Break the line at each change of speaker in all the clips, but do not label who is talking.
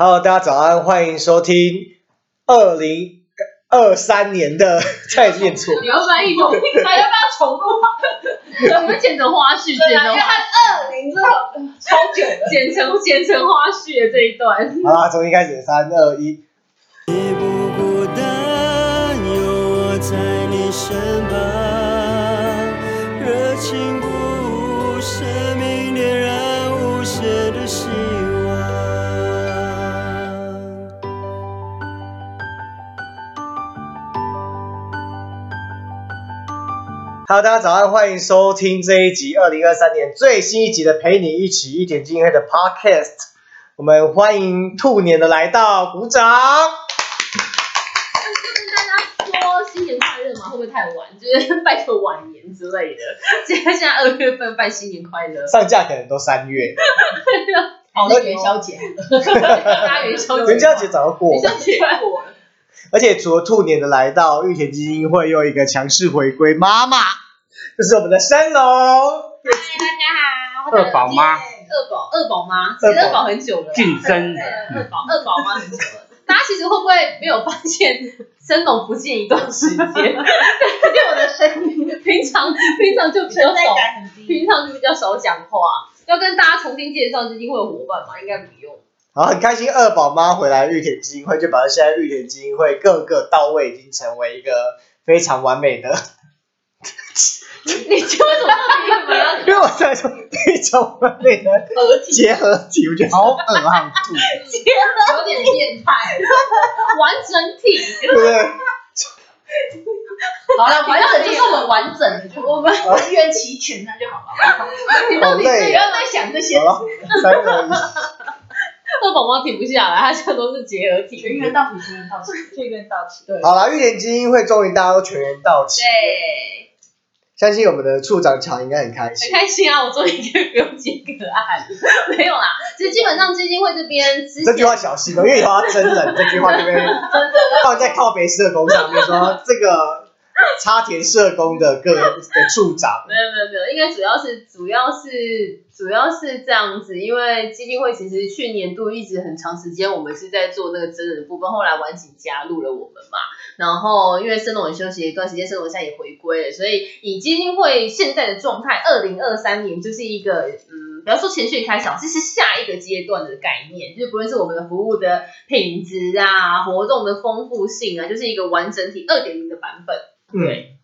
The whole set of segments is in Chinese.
Hello，大家早安，欢迎收听二零二三年的再念错，
你要翻译吗，还要不要重录啊？我们剪成花絮，
对啊，因
剪成花
为它二零之后超。
剪成剪成花絮的这一段。
好啦，重新开始，三二一。Hello，大家早安，欢迎收听这一集二零二三年最新一集的陪你一起一点经验的 Podcast。我们欢迎兔年的来到，鼓掌。
跟大家说新年快乐嘛，会不会太晚？就是拜个晚年之类的。现在现在二月份拜新年快乐，
上架可能都三月，
哦，那元宵节，
大家元宵节，
元宵节早就过了。
元宵节过了。
而且除了兔年的来到，玉田基金会又一个强势回归，妈妈这是我们的山龙。
嗨，大家好，
二宝妈
二宝二宝妈，
二宝
其实二宝很久了，
晋升
对二宝二宝妈很久了。大家其实会不会没有发现生龙不见一段时间？对，就我的声音，平常平常就比较少。平常就比较少讲话。要跟大家重新介绍基金会的伙伴嘛？应该不用。
好，很开心二宝妈回来玉田基金会，就表示现在玉田基金会各个到位，已经成为一个非常完美的。
你你就为什么为什么要
因为我在说非常完美的结合体，我觉得好恶啊，吐，
有点变态？完整体，
对不对？
好了，完整就是我们完整的，就我们人员齐全，那就好了。
你到底是
不要再想这些
好了，三二一，
二宝妈停不下来，他现在都是结合体。
全员到齐，全员到齐，全员到齐。对，
好了，玉田基金会终于大家都全员到齐，
对。
相信我们的处长乔应该很开心
很。开心啊！我终于可以不用接个案了，没有啦。其实基本上基金会这边
这句话小心哦，因为以后要真人，这句话这边
真的
放在靠北社工上面说这个插田社工的个的处长，
没有没有没有，应该主要是主要是主要是这样子，因为基金会其实去年度一直很长时间我们是在做那个真人的部分，后来晚景加入了我们嘛，然后因为生龙也休息了一段时间，生龙现在也回归了，所以以基金会现在的状态，二零二三年就是一个嗯，不要说前训开小，这是下一个阶段的概念，就是不论是我们的服务的品质啊，活动的丰富性啊，就是一个完整体二点零的版本。对，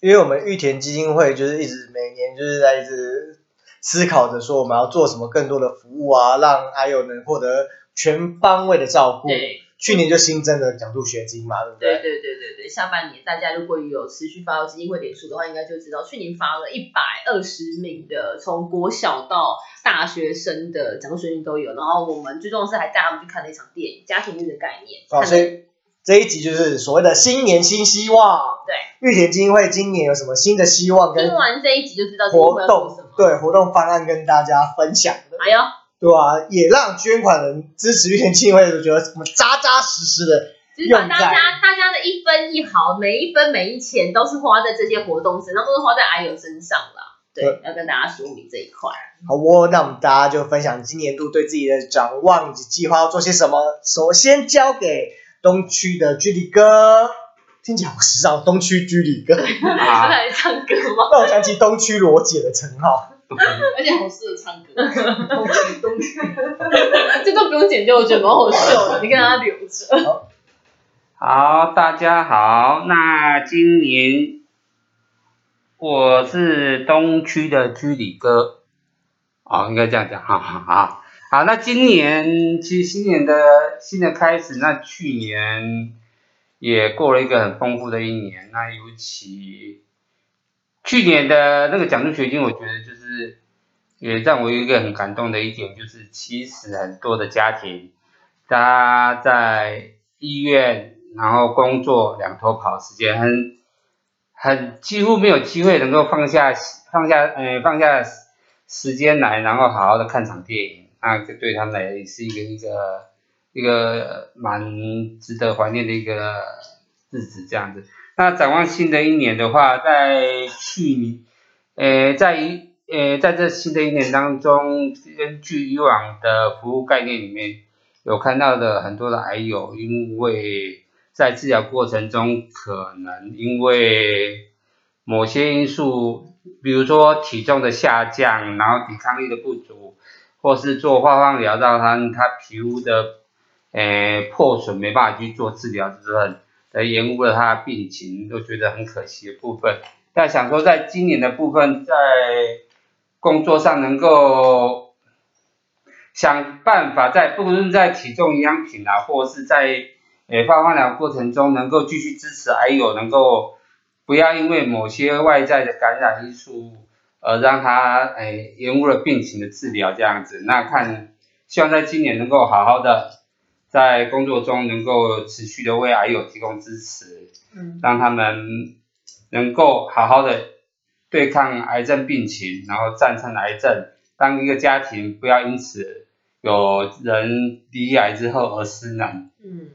因为我们玉田基金会就是一直每年就是在一直思考着说我们要做什么更多的服务啊，让还有能获得全方位的照顾。
对。
去年就新增了奖助学金嘛，对不
对对对对对对，下半年大家如果有持续发到基金会点数的话，应该就知道去年发了一百二十名的从国小到大学生的奖助学金都有，然后我们最重要是还带他们去看了一场电影，家庭日的概念。
哦，所以这一集就是所谓的新年新希望。
对，
玉田基金会今年有什么新的希望跟
听完这一集就知道
活动对活动方案跟大家分享的，
哎呦，
对啊、也让捐款人支持玉田基金会的，觉得我们扎扎实实的
就是把大
在
家大家的一分一毫，每一分每一钱都是花在这些活动身上，都是花在癌友身上啦。对
对，
要跟大家说明这一块。
好哦，那我们大家就分享今年度对自己的展望以及计划要做些什么。首先交给东区的居里哥，听起来好时尚，东区居里哥，
要
啊，
来唱歌吗？
让我想起东区罗姐的称号。
而且好适合唱歌。东区东区，
这都不用剪掉，我觉得蛮好笑的，你跟他留着。
好，大家好。那今年我是东区的居里哥，哦，应该这样讲，好好好。好，那今年其实新年的新的开始，那去年也过了一个很丰富的一年。那尤其去年的那个奖助学金，我觉得就是也让我有一个很感动的一点，就是其实很多的家庭，他在医院然后工作两头跑，时间很很几乎没有机会能够放下放下呃放下时间来，然后好好的看场电影，那这对他们来也是一个一个一个蛮值得怀念的一个日子这样子。那展望新的一年的话，在去年，呃，在一呃在这新的一年当中，根据以往的服务概念里面，有看到的很多的癌友，因为在治疗过程中，可能因为某些因素，比如说体重的下降，然后抵抗力的不足，或是做化放疗让他他皮肤的诶破损没办法去做治疗之后，而延误了他的病情，都觉得很可惜的部分。但想说，在今年的部分，在工作上能够想办法在，不论在体重营养品啊，或是在诶化疗过程中，能够继续支持癌友，能够不要因为某些外在的感染因素，而让他诶延误了病情的治疗这样子。那看，希望在今年能够好好的在工作中能够持续的为癌友提供支持，
嗯
让他们能够好好的对抗癌症病情，然后战胜癌症，当一个家庭不要因此有人离癌之后而失能。
嗯，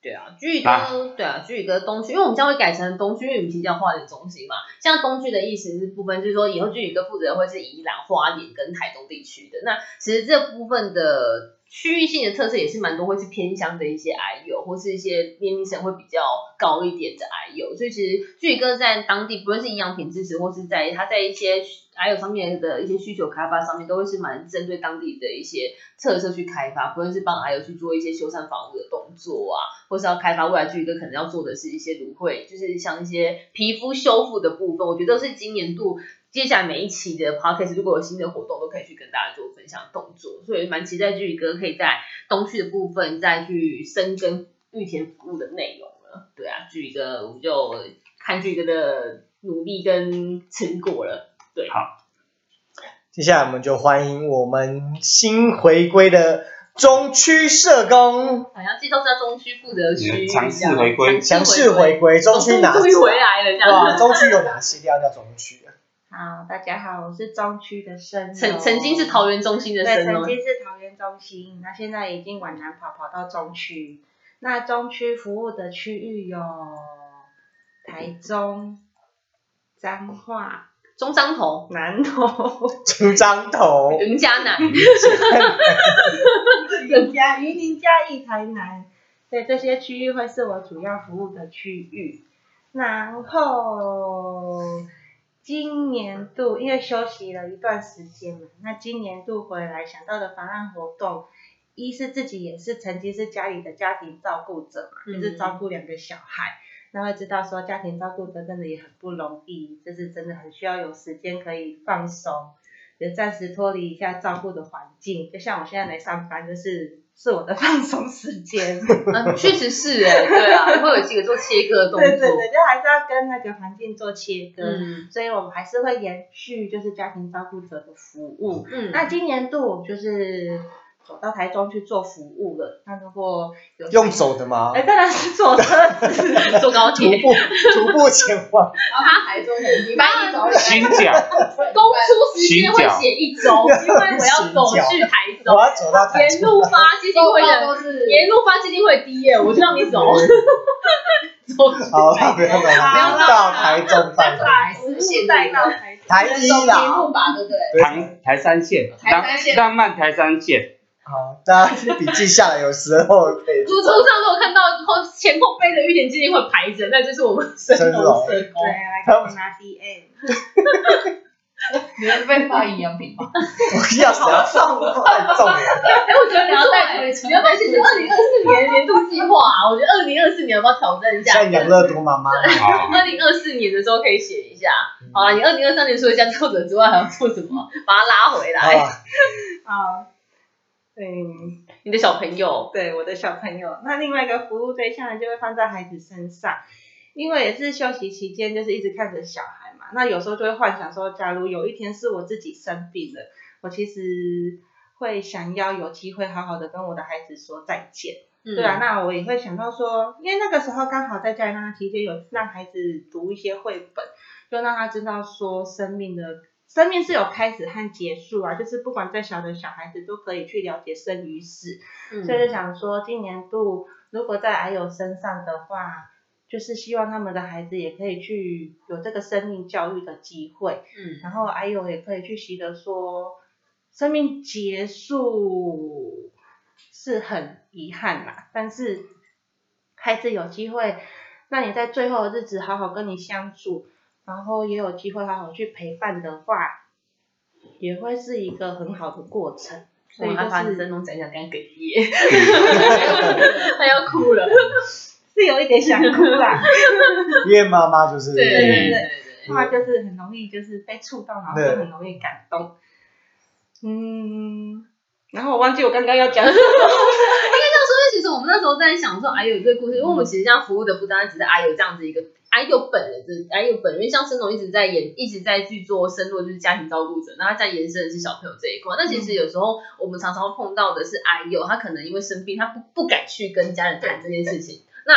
对啊，居宇哥，
啊
对啊，居宇哥东区，因为我们将会改成东区，因为我们其实叫花莲中心嘛。像东区的意思是部分，就是说以后居宇哥负责的会是宜兰、花莲跟台东地区的。那其实这部分的区域性的特色也是蛮多，会是偏乡的一些癌友，或是一些年龄层会比较高一点的癌友。所以其实巨宇哥在当地，不论是营养品支持，或是在他在一些癌友上面的一些需求开发上面，都会是蛮针对当地的一些特色去开发，不论是帮癌友去做一些修缮房屋的动作啊，或是要开发未来巨宇哥可能要做的是一些芦荟，就是像一些皮肤修复的部分，我觉得都是今年度接下来每一期的 podcast 如果有新的活动，都可以去跟大家做分享动作，所以蛮期待巨宇哥可以在东区的部分再去深耕玉田服务的内容了。对啊，巨宇哥我们就看巨宇哥的努力跟成果了。对，好
接下来我们就欢迎我们新回归的中区社工，
好像这都是在中区负责区域，
强势回归
强势回归中区哪？
终于回来了，这
哇，
样。
中区有哪些地方叫中区啊？
好，大家好，我是中区的生友
曾曾经是桃园中心的
对，
生哦，
曾经是桃园中心，那现在已经往南跑跑到中区。那中区服务的区域有台中、彰化、
中彰头、
南投、
中彰头
云嘉南，
云嘉、云林、嘉义、台南，对这些区域会是我主要服务的区域。然后今年度因为休息了一段时间嘛，那今年度回来想到的方案活动，一是自己也是曾经是家里的家庭照顾者嘛，
嗯
就是照顾两个小孩。那会知道说家庭照顾者真的也很不容易，就是真的很需要有时间可以放松，就暂时脱离一下照顾的环境。就像我现在来上班，就是是我的放松时间。
嗯，确实是哎，对啊，会有几个做切割的动作，
对对对，就还是要跟那个环境做切割。
嗯
所以我们还是会延续就是家庭照顾者的服务。
嗯，
那今年度我就是走到台中去做服务了。那如果有
用走的吗？
哎，？当然是坐车。子。
坐高铁，
徒步徒步前往，
然后他台中很，礼拜一早
新脚，
公出时间会写一周，因为我要走去台中。
我，要走到台中。
沿路发基金会的，沿路发基金会第一，我就让你走，
好，
台
不要走，
不要
到台中办公。
还是现在到台中。
台一啦，
吧，对不对？
台台三线，
台三线。
浪浪漫台三线，
好，大家笔记下来，有时候可以
路途上如果看到后前后背的玉田基金会排着，那就是我们神农社工
对，。来给我拿 DM。
你会被发营养品吗？
不要谁要送我，太重了。
哎，我觉得你要带，你要不要写成二零二四年的年度计划啊？我觉得二零二四年要不要挑战一下？
像养乐多妈妈，
二零二四年的时候可以写一下。好了，你二零二三年除了家作者之外，还要做什么？把它拉回来。
好，
嗯，
你的小朋友，
对我的小朋友，那另外一个服务对象呢，就会放在孩子身上，因为也是休息期间，就是一直看着小孩嘛，那有时候就会幻想说，假如有一天是我自己生病了，我其实会想要有机会好好的跟我的孩子说再见。
嗯。
对啊，那我也会想到说，因为那个时候刚好在家里让他提前有让孩子读一些绘本，就让他知道说生命的生命是有开始和结束啊，就是不管再小的小孩子都可以去了解生与死。
嗯。
所以就想说，今年度如果在癌友身上的话，就是希望他们的孩子也可以去有这个生命教育的机会，
嗯。
然后癌友也可以去习得说，生命结束是很遗憾啦，但是孩子有机会让你在最后的日子好好跟你相处，然后也有机会好好去陪伴的话，也会是一个很好的过程。所以
我害怕
就是
真弄讲讲干哽咽，他要哭了。
是有一点想哭啦，
因为妈妈就是
对对对
对
对
他们就是很容易就是被触动，然后就很容易感动。嗯，然后我忘记我刚刚要讲什么。
其实我们那时候在想说，哎有这个故事，因为我们其实这样服务的不单单只是哎有这样子一个，哎有本人的，哎有本人，因为像申总一直在演，一直在去做深入，就是家庭照顾者，那他在延伸的是小朋友这一块。那其实有时候我们常常碰到的是，哎有他可能因为生病，他不不敢去跟家人谈这件事情。那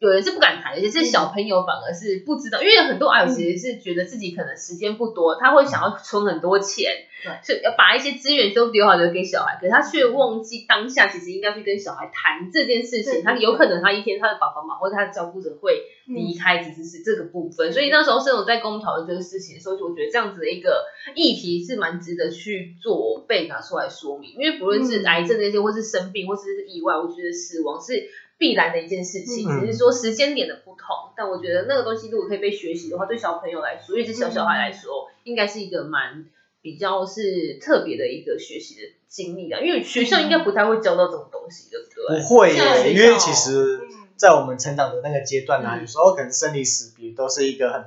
有人是不敢谈，有些是小朋友反而是不知道，因为很多阿友其实是觉得自己可能时间不多，他会想要存很多钱，
对
是要把一些资源都留好留给小孩，可是他却忘记当下其实应该去跟小孩谈这件事情。他有可能他一天他的爸爸妈妈或者他的照顾者会离开，只是是这个部分。所以那时候盛总在跟我们讨论这个事情的时候，我觉得这样子的一个议题是蛮值得去做被拿出来说明，因为不论是
嗯
癌症那些，或是生病，或是意外，我觉得死亡是。必然的一件事情，
嗯
只是说时间点的不同。但我觉得那个东西如果可以被学习的话，对小朋友来说，尤其是小小孩来说，应该是一个蛮比较是特别的一个学习的经历啊。因为学校应该不太会教到这种东西，对不对？
不会因为其实
嗯，
在我们成长的那个阶段呢、
嗯
有时候可能生离死别都是一个很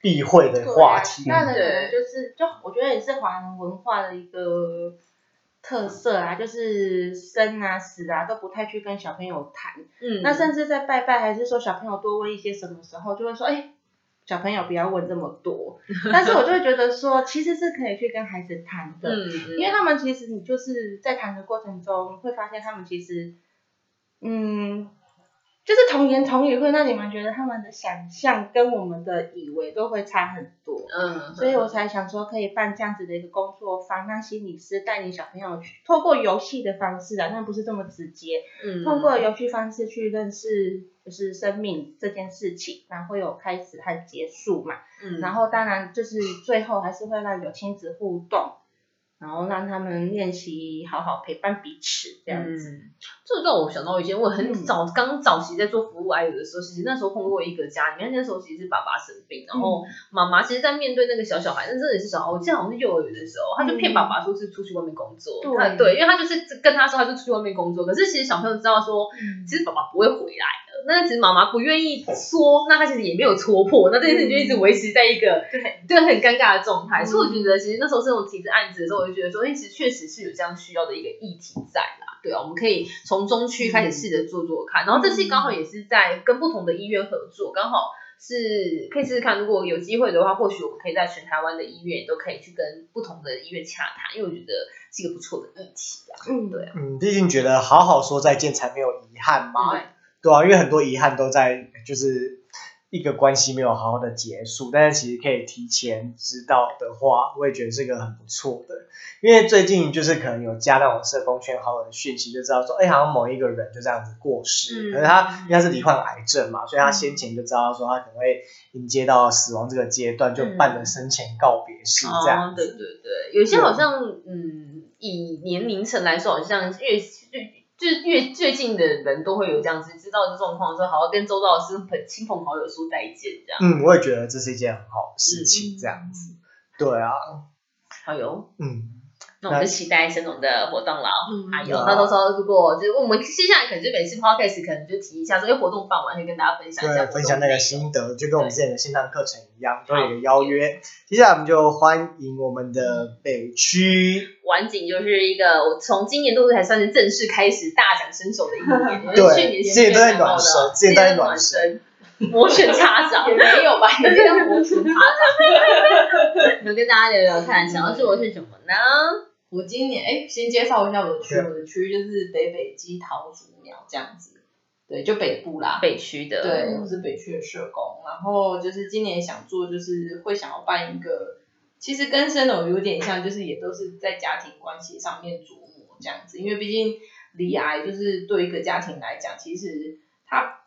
避讳的话题。
那可能就是，就我觉得也是华人文化的一个特色啊，就是生啊死啊都不太去跟小朋友谈。
嗯，
那甚至在拜拜还是说小朋友多问一些什么时候，就会说，哎、小朋友不要问这么多。但是我就会觉得说，其实是可以去跟孩子谈的，
嗯，
因为他们其实你就是在谈的过程中会发现他们其实，嗯，就是童言童语会让你们觉得他们的想象跟我们的以为都会差很多。
嗯，
所以我才想说，可以办这样子的一个工作坊，让心理师带你小朋友去，透过游戏的方式啊，但不是这么直接，
嗯
通过游戏方式去认识就是生命这件事情，然后会有开始和结束嘛。
嗯，
然后当然就是最后还是会让有亲子互动，然后让他们练习好好陪伴彼此这样子。
嗯，这让我想到以前我很
嗯
早刚早期在做服务癌友的时候，其实那时候碰过一个家里面，那时候其实是爸爸生病，然后妈妈其实，在面对那个小小孩，那真的是小孩，我记得好像是幼儿园的时候，他就骗爸爸说是出去外面工作，
对
对，因为他就是跟他说他就出去外面工作，可是其实小朋友知道说，
嗯
其实爸爸不会回来的，那其实妈妈不愿意说，那她其实也没有戳破，那这件事情就一直维持在一个
对。
对很尴尬的状态，
嗯。
所以我觉得其实那时候这种提着案子的时候，我就觉得说，哎，其实确实是有这样需要的一个议题在啦。对啊，我们可以从中区开始试着做做看，然后这次刚好也是在跟不同的医院合作，刚好是可以试试看，如果有机会的话，或许我们可以在全台湾的医院都可以去跟不同的医院洽谈，因为我觉得是一个不错的议题啊。
嗯，
对啊，
嗯，毕竟觉得好好说再见才没有遗憾嘛，
对
对啊，因为很多遗憾都在就是一个关系没有好好的结束，但是其实可以提前知道的话，我也觉得是个很不错的。因为最近就是可能有加那种社工圈好友的讯息，就知道说，哎，好像某一个人就这样子过世，
嗯
可是他应该是罹患癌症嘛，所以他先前就知道说他可能会迎接到死亡这个阶段，就办了生前告别式这样
哦，对对对，有些好像嗯，以年龄层来说，好像越越就是越最近的人都会有这样子，知道这状况之后，好好跟周遭的亲朋亲朋好友说再见，这样。
嗯，我也觉得这是一件很好的事
嗯
情，这样子。对啊，
好哟，
嗯。
那我们就期待沈总的活动了。
嗯
还有，那到时候如果就是我们接下来可能就每次 podcast 可能就提一下说，哎，活动办完会跟大家分享一下
那个心得，就跟我们之前的线上课程一样，都有一个邀约。接下来我们就欢迎我们的北区，
晚景就是一个我从今年度才算是正式开始大展身手的一年，
对
去年
之前都在暖
身
身之前都在暖
身，摩拳擦掌
也没有吧，
也没有摩拳擦掌。能跟大家聊聊看，想要做的是什么呢？
我今年哎，先介绍一下我的区，我的区就是北北基桃竹苗这样子，对，就北部啦。
北区的，
对，我是北区的社工，然后就是今年想做，就是会想要办一个，其实跟生友有点像，就是也都是在家庭关系上面琢磨这样子，因为毕竟离癌就是对一个家庭来讲，其实它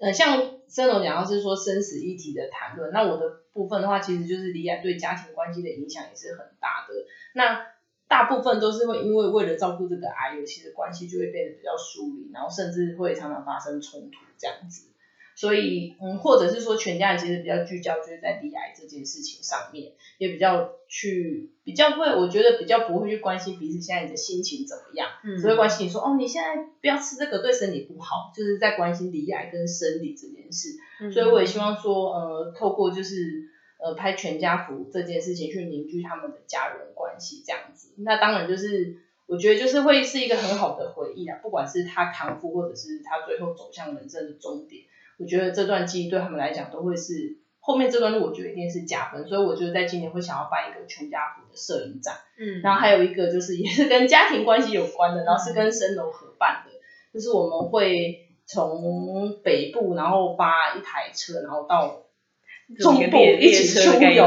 呃像生友讲到是说生死一体的谈论，那我的部分的话，其实就是离癌对家庭关系的影响也是很大的。那大部分都是会因为为了照顾这个癌友，其实关系就会变得比较疏离，然后甚至会常常发生冲突这样子。所以，嗯，或者是说全家人其实比较聚焦，就是在离癌这件事情上面，也比较去比较会，我觉得比较不会去关心彼此现在你的心情怎么样，
嗯
只会关心你说，哦，你现在不要吃这个，对身体不好，就是在关心离癌跟生理这件事。
嗯
所以我也希望说，呃，透过就是呃拍全家福这件事情去凝聚他们的家人关系，这样子。那当然就是我觉得就是会是一个很好的回忆啊，不管是他康复，或者是他最后走向人生的终点，我觉得这段记忆对他们来讲都会是后面这段路，我觉得一定是加分。所以我就在今年会想要办一个全家福的摄影展。
嗯，
然后还有一个就是也是跟家庭关系有关的，然后是跟神农合办的，就是我们会从北部然后发一台车，然后到中部一起出游。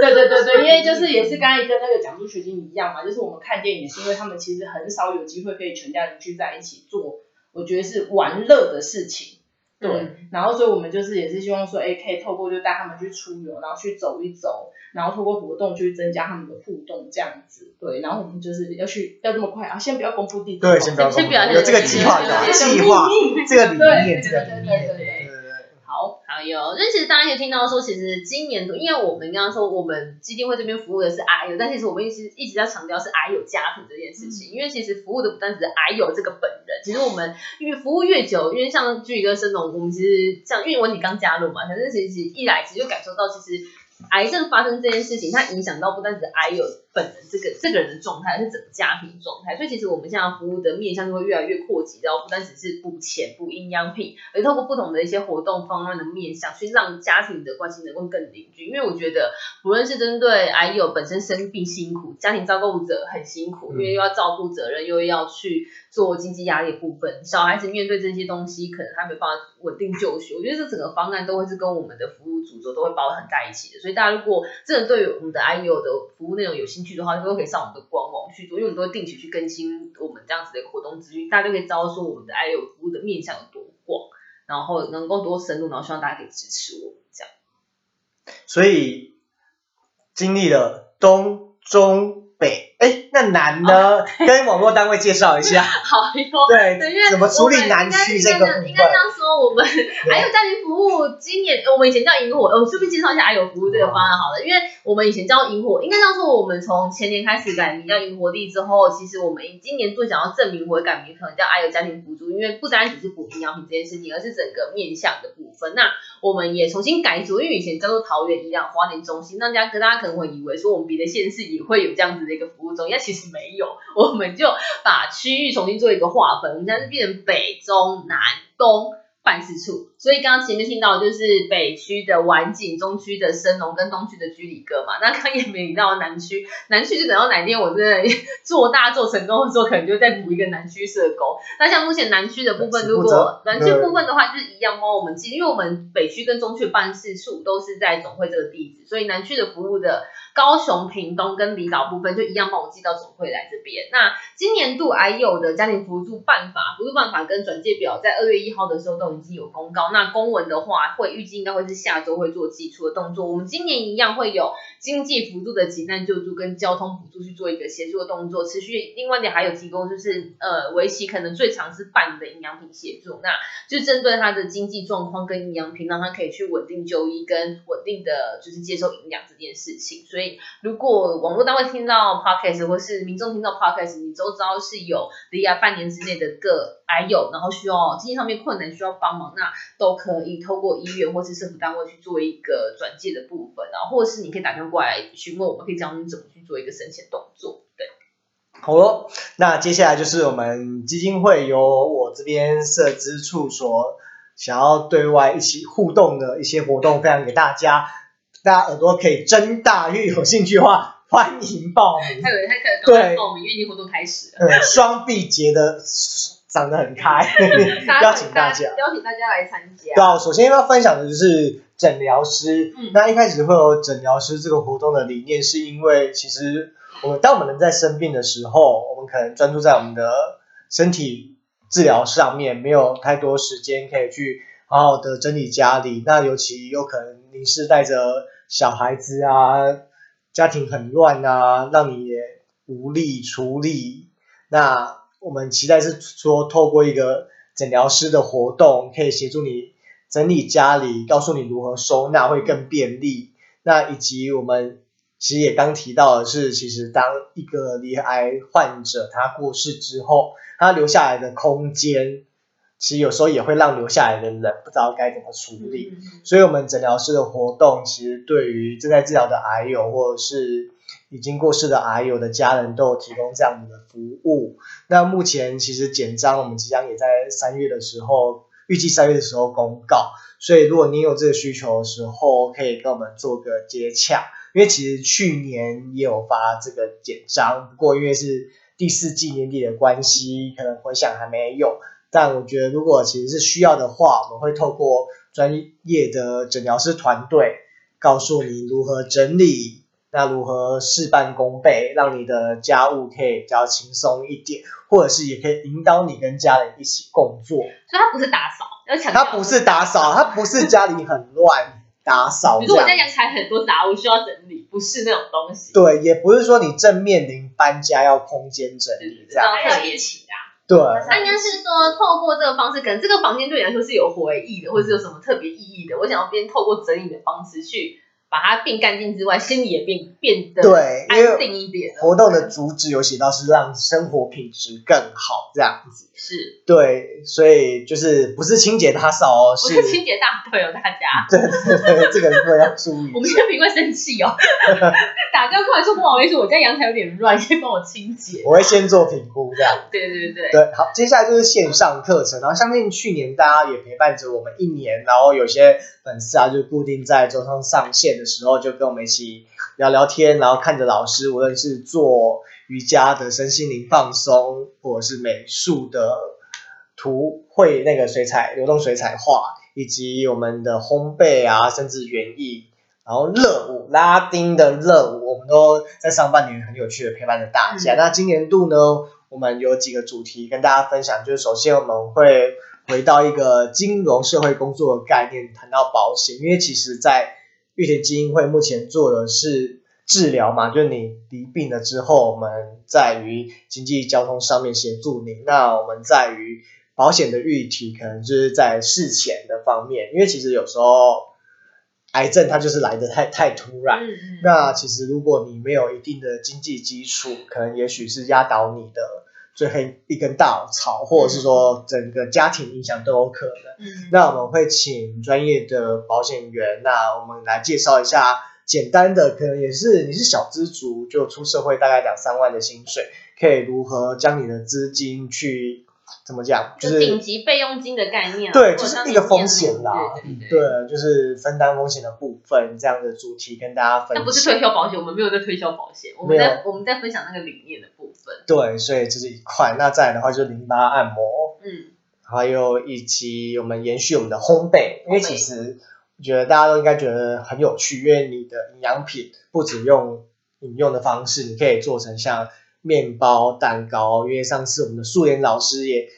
对对对对，因为就是也是刚才跟那个讲述学经一样嘛，就是我们看电影是因为他们其实很少有机会可以全家人聚在一起做，我觉得是玩乐的事情。对，
嗯
然后所以我们就是也是希望说，哎，可以透过就带他们去出游，然后去走一走，然后透过活动去增加他们的互动，这样子。对，然后我们就是要去要这么快啊，先不要公布地址，
对，先不要
先不要
公布有这个计划的计划，这个理念，这个理
对对
念，
对对对。
有，那其实大家可以听到说，其实今年度，因为我们刚刚说我们基金会这边服务的是癌友，但其实我们一直一直在强调是癌友家庭这件事情，因为其实服务的不单只是癌友这个本人，其实我们越服务越久，因为像居宇哥、生龙，我们其实像因为文体刚加入嘛，反正其实一来其实就感受到，其实癌症发生这件事情，它影响到不单只是癌友本人这个这个人的状态，是整个家庭状态。所以其实我们现在服务的面向就会越来越扩及然后，不单只是补钱、补营养品，而透过不同的一些活动方案的面向，去让家庭的关系能够更凝聚。因为我觉得，不论是针对癌友本身生病辛苦，家庭照顾者很辛苦，因为又要照顾责任，又要去做经济压力的部分，小孩子面对这些东西，可能他没办法稳定就学。我觉得这整个方案都会是跟我们的服务组织都会包含在一起的。所以大家如果真的对于我们的 I U 的服务内容有兴趣的话，都可以上我们的官网去做，因为我们都会定期去更新我们这样子的活动资讯，大家就可以知道说我们的 I U 服务的面向有多广，然后能够多深入，然后希望大家可以支持我们这样。
所以经历了东中北，哎，那男呢？跟网络单位介绍一下，
好哟。
对
对，因为，
怎么处理
我们
南区这个部分
应该这样应？我们 还有家庭服务，今年我们以前叫萤火，我顺便介绍一下还有服务这个方案好了，因为我们以前叫萤火，应该这样说，我们从前年开始改名叫萤火地之后，其实我们今年最想要证明或者改名，可能叫爱有家庭辅助，因为不单只是补营养品这件事情，而是整个面向的部分。那我们也重新改组，因为以前叫做桃园医疗花莲中心，那大家大家可能会以为说我们别的县市也会有这样子的一个服务中心，但其实没有，我们就把区域重新做一个划分，我们现在是变成北中南东。办事处，所以刚刚前面听到的就是北区的晚景，中区的升龙跟东区的居里哥嘛。那刚也没提到南区，南区就等到哪天我真的 做大做成功的时候，可能就再补一个南区社工。那像目前南区的部分，如果南区部分的话，就是一样帮我们记，因为我们北区跟中区的办事处都是在总会这个地址，所以南区的服务的高雄、屏东跟离岛部分就一样帮我寄到总会来这边。那今年度还有的家庭辅助办法、辅助办法跟转介表，在二月一号的时候都已经有公告。那公文的话，会预计应该会是下周会做寄出的动作。我们今年一样会有经济辅助的急难救助跟交通补助去做一个协助的动作，持续。另外一点还有提供就是呃，为期可能最长是半的营养品协助，那就针对他的经济状况跟营养品，让他可以去稳定就医跟稳定的就是接受营养这件事情。所以如果网络单位听到 podcast 或是民众听到 podcast，你周遭是有离癌半年之内的个癌友，然后需要经济上面困难需要帮忙，那都可以透过医院或是政府单位去做一个转介的部分，然后或者是你可以打电话过来询问，我们可以教你怎么去做一个申请动作。对，
好了，那接下来就是我们基金会由我这边社资处所想要对外一起互动的一些活动，分享给大家。大家耳朵可以睁大，因为有兴趣的话，欢迎报名。对
报名，因为已经活动开始了。
呃，双臂结的长得很开，邀请大家。
邀请大家来参加。
对啊，首先要分享的就是诊疗师。
嗯
那一开始会有诊疗师这个活动的理念，是因为其实我们当我们人在生病的时候，我们可能专注在我们的身体治疗上面，没有太多时间可以去好好的整理家里。那尤其有可能你是带着小孩子啊，家庭很乱啊，让你也无力处理。那我们期待是说，透过一个诊疗师的活动，可以协助你整理家里，告诉你如何收纳会更便利。那以及我们其实也刚提到的是，其实当一个离癌患者他过世之后，他留下来的空间，其实有时候也会让留下来的人不知道该怎么处理。
嗯
所以，我们诊疗室的活动其实对于正在治疗的癌友或者是已经过世的癌友的家人都有提供这样子的服务。那目前其实简章我们即将也在三月的时候，预计三月的时候公告。所以，如果你有这个需求的时候，可以跟我们做个接洽。因为其实去年也有发这个简章，不过因为是第四季年底的关系，可能回想还没有。但我觉得，如果其实是需要的话，我们会透过专业的诊疗师团队，告诉你如何整理，那如何事半功倍，让你的家务可以比较轻松一点，或者是也可以引导你跟家人一起工作。
所以它不是打扫，要强调
它不是打扫，它不是家里很乱打扫
比如说我家
这样。
阳台很多杂物需要整理，不是那种东西。
对，也不是说你正面临搬家要空间整，理这样。
特别起啊。
对，
他应该是说，透过这个方式，可能这个房间对你来说是有回忆的，或者是有什么特别意义的。我想要边透过整理的方式去把它变干净之外，心里也变变得
对
安定一点。
活动的主旨有写到是让生活品质更好这样子。
是
对，所以就是不是清洁大扫哦，
不
是
是清洁大队哦，大家，
对对对，这个部分要注意
我。们这边会生气哦。打电话过来说不好意思，我家阳台有点乱，先帮我清洁。
我会先做评估这样。
对对对，
对，好，接下来就是线上课程，然后相信去年大家也陪伴着我们一年，然后有些粉丝啊，就固定在周上上线的时候，就跟我们一起聊聊天，然后看着老师，无论是做瑜伽的身心灵放松，或者是美术的图绘那个水彩流动水彩画，以及我们的烘焙啊，甚至园艺。然后热舞、拉丁的热舞，我们都在上半年很有趣的陪伴着大家。
嗯
那今年度呢，我们有几个主题跟大家分享，就是首先我们会回到一个金融社会工作的概念，谈到保险，因为其实在玉田基金会目前做的是治疗嘛，就是你离病了之后，我们在于经济交通上面协助你，那我们在于保险的预提，可能就是在事前的方面，因为其实有时候癌症它就是来的太太突然。
嗯嗯，
那其实如果你没有一定的经济基础，可能也许是压倒你的最后一根稻草，或者是说整个家庭影响都有可能。
嗯
那我们会请专业的保险员，那我们来介绍一下简单的，可能也是你是小资族，就出社会大概两三万的薪水，可以如何将你的资金去怎么讲，就
就是顶级备用金的概念啊，
对就是一个风险啦
对对对。
对，就是分担风险的部分这样的主题跟大家分享。
那不是推销保险，我们没有在推销保险，我们在我们在分享那个理念的部分。
对，所以这是一块。那再来的话就是淋巴按摩，
嗯，
还有以及我们延续我们的烘焙，因为其实我觉得大家都应该觉得很有趣，因为你的营养品不止用饮用的方式，你可以做成像面包、蛋糕。因为上次我们的素颜老师也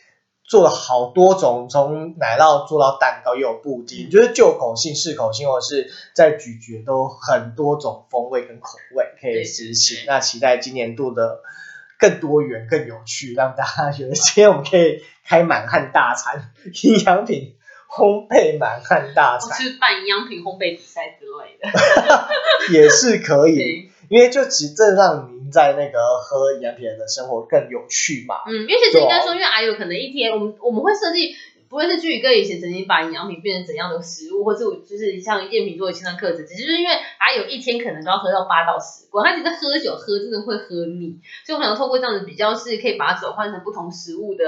做了好多种，从奶酪做到蛋糕，也有布丁，就是就口性、适口性，或者是在咀嚼都很多种风味跟口味可以实行。那期待今年度的更多元、更有趣，让大家觉得今天我们可以开满汉大餐，营养品烘焙满汉大
或
餐
是办营养品烘焙比赛之类的。
也是可以，因为就其实这让您在那个喝营养品的生活更有趣嘛。
嗯，因为其实应该说，因为还有可能一天，我们我们会设计。不会是巨宇哥以前曾经把营养品变成怎样的食物，或者我就是像燕平做的清肠课程，只是就是因为他有一天可能都要喝到八到十罐，他其实喝酒喝真的会喝腻，所以我想透过这样子比较是可以把它转换成不同食物的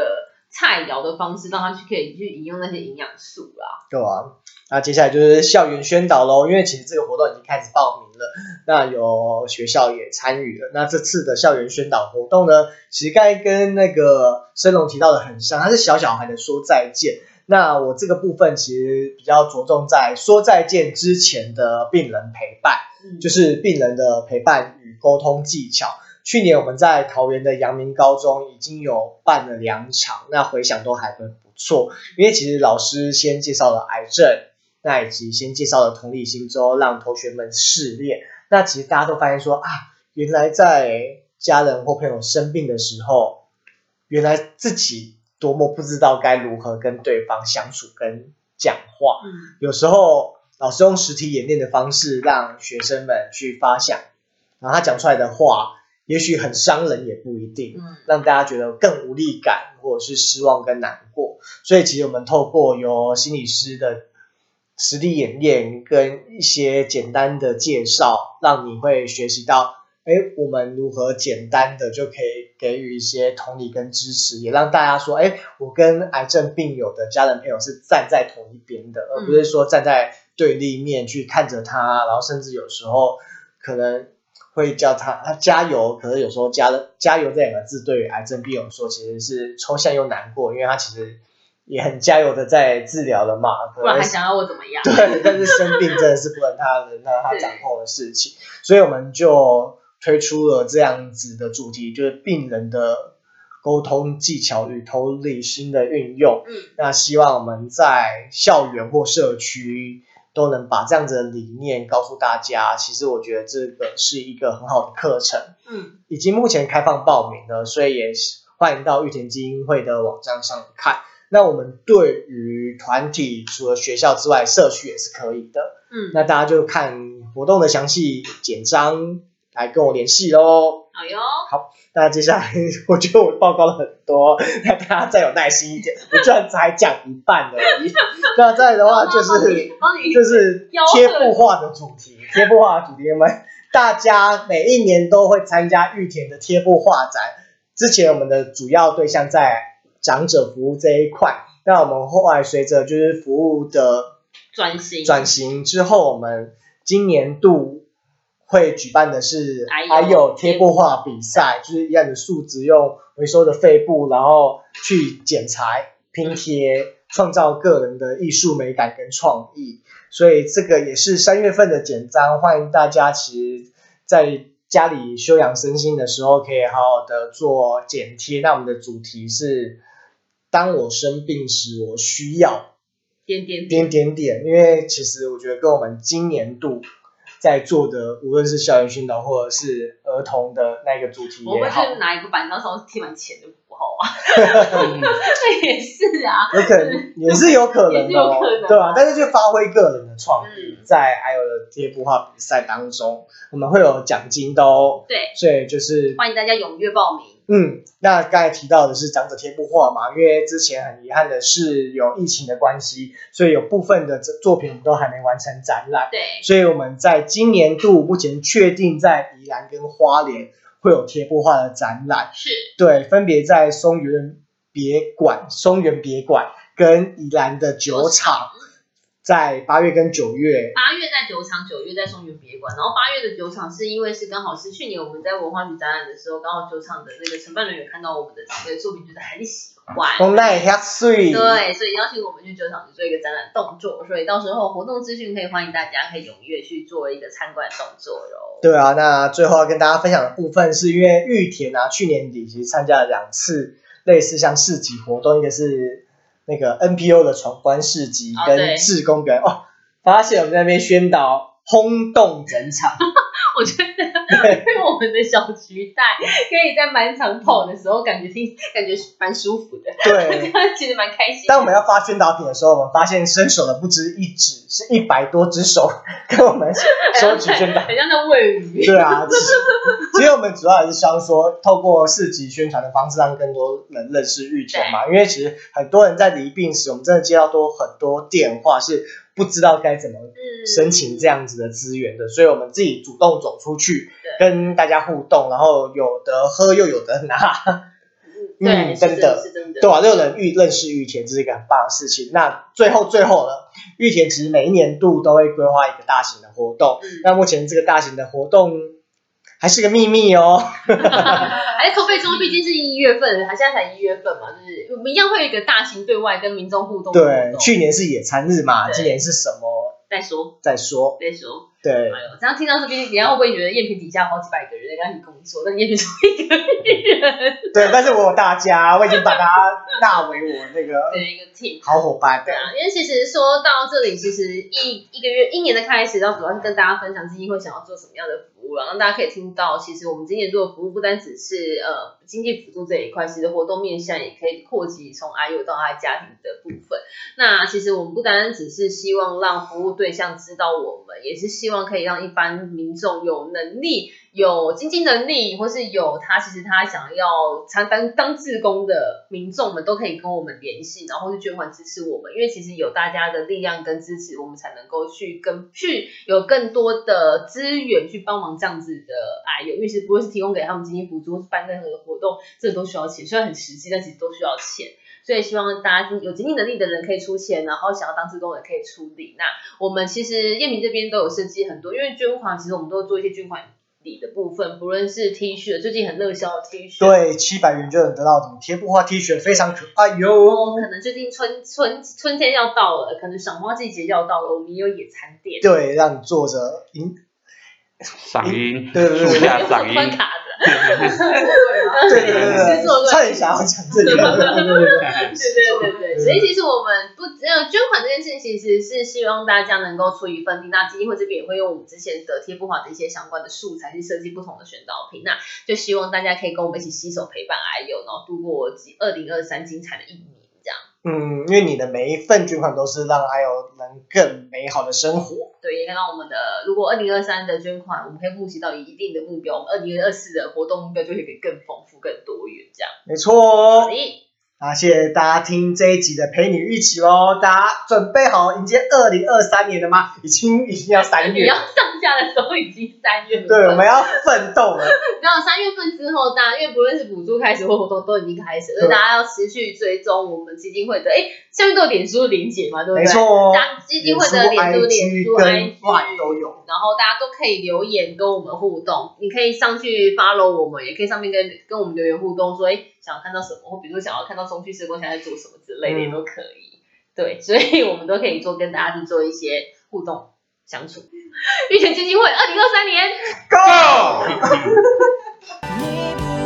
菜肴的方式，让他去可以去饮用那些营养素啦。
对啊，那接下来就是校园宣导喽，因为其实这个活动已经开始报名了，那有学校也参与了。那这次的校园宣导活动呢，其实刚才跟那个申龙提到的很像，它是小小孩的说再见。那我这个部分其实比较着重在说再见之前的病人陪伴，
嗯，
就是病人的陪伴与沟通技巧。去年我们在桃园的阳明高中已经有办了两场，那回响都还很不错。因为其实老师先介绍了癌症，那以及先介绍了同理心之后，让同学们试炼。那其实大家都发现说啊，原来在家人或朋友生病的时候，原来自己多么不知道该如何跟对方相处跟讲话。
嗯
有时候老师用实体演练的方式让学生们去发想，然后他讲出来的话，也许很伤人，也不一定。
嗯
让大家觉得更无力感，或者是失望跟难过。所以其实我们透过由心理师的实地演练跟一些简单的介绍，让你会学习到，哎，我们如何简单的就可以给予一些同理跟支持，也让大家说，哎，我跟癌症病友的家人朋友是站在同一边的，而不是说站在对立面去看着他，然后甚至有时候可能。会叫他他加油，可是有时候加了“加油”这两个字对于癌症病友说其实是抽象又难过，因为他其实也很加油的在治疗了嘛，可
不然还想要我怎么样？
对，但是生病真的是不能他人让他掌控的事情，所以我们就推出了这样子的主题，就是病人的沟通技巧与同理心的运用。
嗯
那希望我们在校园或社区都能把这样子的理念告诉大家。其实我觉得这个是一个很好的课程，
嗯
已经目前开放报名了，所以也欢迎到玉田基金会的网站上看。那我们对于团体除了学校之外，社区也是可以的。
嗯，
那大家就看活动的详细简章来跟我联系喽。
好哟，
那接下来，我觉得我报告了很多，那大家再有耐心一点，我居然才讲一半而已。那再的话就是就是贴布画的主题，贴布画的主题，我们大家每一年都会参加玉田的贴布画展。之前我们的主要对象在长者服务这一块，那我们后来随着就是服务的
转型
转型之后，我们今年度会举办的是
还有
贴布画比赛，就是一样的树脂用回收的废布，然后去剪裁拼贴，创造个人的艺术美感跟创意。所以这个也是三月份的简章，欢迎大家其实在家里休养身心的时候，可以好好的做剪贴。那我们的主题是：当我生病时，我需要
点点
点点点，因为其实我觉得跟我们今年度在做的，无论是校园训导或者是儿童的那个主题
我们
也好，
是拿一个板，上上面贴满钱的符号啊，这也是啊，
有可能也是有可能
有
的哦。
可能，
对啊、但是就发挥个人的创意，
嗯
在还有的贴布画比赛当中，我们会有奖金的哦。
对，
所以就是
欢迎大家踊跃报名。
嗯，那刚才提到的是长者贴布画嘛，因为之前很遗憾的是有疫情的关系，所以有部分的作品我们都还没完成展览。
对，
所以我们在今年度目前确定在宜兰跟花莲会有贴布画的展览，
是。
对，分别在松原别馆、松原别馆跟宜兰的酒厂，在八月跟九月。
八月在酒厂，九月在松原别馆。然后八月的酒厂是因为是刚好是去年我们在文化局展览的时候，刚好酒厂的那个承办人员看到我们的这个作品，觉得很喜欢。
哦，那也。
对，所以邀请我们去酒厂去做一个展览动作，所以到时候活动资讯可以欢迎大家可以踊跃去做一个参观动作哟。
对啊，那最后要跟大家分享的部分是因为玉田啊，去年底其实参加了两次类似像市集活动，一个是那个 NPO 的闯关市集跟志工表演哦，发现我们在那边宣导轰动整场。
我觉得 因为我们的小橘带可以在满场跑的时候，感觉听感觉蛮舒服的，
对，
样其实蛮开心。
当我们要发宣导品的时候，我们发现伸手的不止一指，是一百多只手跟我们收取宣导。
很像在喂鱼。
对啊，其实我们主要还是希望说，透过市集宣传的方式，让更多人认识玉田嘛。因为其实很多人在离病时，我们真的接到多很多电话，是不知道该怎么
嗯
申请这样子的资源的，所以我们自己主动走出去，跟大家互动，然后有的喝又有的拿，
对，
嗯，
是
真的。
是真的。
对啊，又有人玉认识玉田，这是一个很棒的事情。那最后最后了，玉田其实每一年度都会规划一个大型的活动。
嗯
那目前这个大型的活动还是个秘密哦。
还是筹备中，毕竟是一月份，还现在才一月份嘛，就是我们一样会有一个大型对外跟民众互动活
对，
动。
去年是野餐日嘛，今年是什么？
再说
再说。
再说。
对
哎，呦，这样听到这边，人家会不会觉得燕平底下好几百个人在跟你工作，但燕平只有一个人？
对，但是我有大家，我已经把它纳为我那个
对，一个 team。
好伙伴。
对啊，因为其实说到这里，其实一一个月一年的开始，要主要是跟大家分享基金会想要做什么样的服务了，让大家可以听到，其实我们今年做的服务不单只是呃经济辅助这一块，其实活动面向也可以扩及从 IU 到他家庭的部分。那其实我们不单单只是希望让服务对象知道我们，也是希希望可以让一般民众有能力、有经济能力，或是有他其实他想要参当当志工的民众们，都可以跟我们联系，然后去捐款支持我们。因为其实有大家的力量跟支持，我们才能够去跟去有更多的资源去帮忙这样子的哎，有因为是不会是提供给他们经济补助，办任何的活动，这都需要钱，虽然很实际，但其实都需要钱。所以希望大家有经济能力的人可以出钱，然后想要当志工的可以出力。那我们其实燕明这边都有设计很多，因为捐款其实我们都会做一些捐款礼的部分，不论是 T 恤，最近很热销的 T 恤，
对，七百元就能得到的贴布花 T 恤，非常可爱
然
哟。
后可能最近春春春天要到了，可能赏花季节要到了，我们也有野餐店，
对，让你坐着饮，
嗓音，
对对对
树下
有
嗓音，
关卡的，
对对对对差点想要讲这个，对对对对。
对所以其实我们不只有捐款这件事情，其实是希望大家能够出一份力。那基金会这边也会用我们之前的贴布好的一些相关的素材去设计不同的选导品，那就希望大家可以跟我们一起携手陪伴 IU，然后度过二零二三精彩的一年。
嗯，因为你的每一份捐款都是让 IO 能更美好的生活。
对，也看到我们的，如果二零二三的捐款，我们可以募集到一定的目标，我们二零二四的活动目标就会更丰富、更多元这样。
没错
所，以
那谢谢大家听这一集的陪你一起喽，大家准备好迎接二零二三年了吗？已经已经要三月
你要，上架的时候已经三月份，
对，我们要奋斗了。
然后三月份之后，大家因为不论是补助开始或活动都已经开始，所以大家要持续追踪我们基金会的，哎，下面都有脸书的连结嘛，对不对？
没错
基金会的脸书、脸书、
跟
IG
都有。
然后大家都可以留言跟我们互动，你可以上去 follow 我们，也可以上面跟跟我们留言互动，说哎想要看到什么，或比如说想要看到中区社工现在在做什么之类的，
嗯
也都可以。对，所以我们都可以做跟大家去做一些互动相处。玉泉基金会二零二三年。
Go！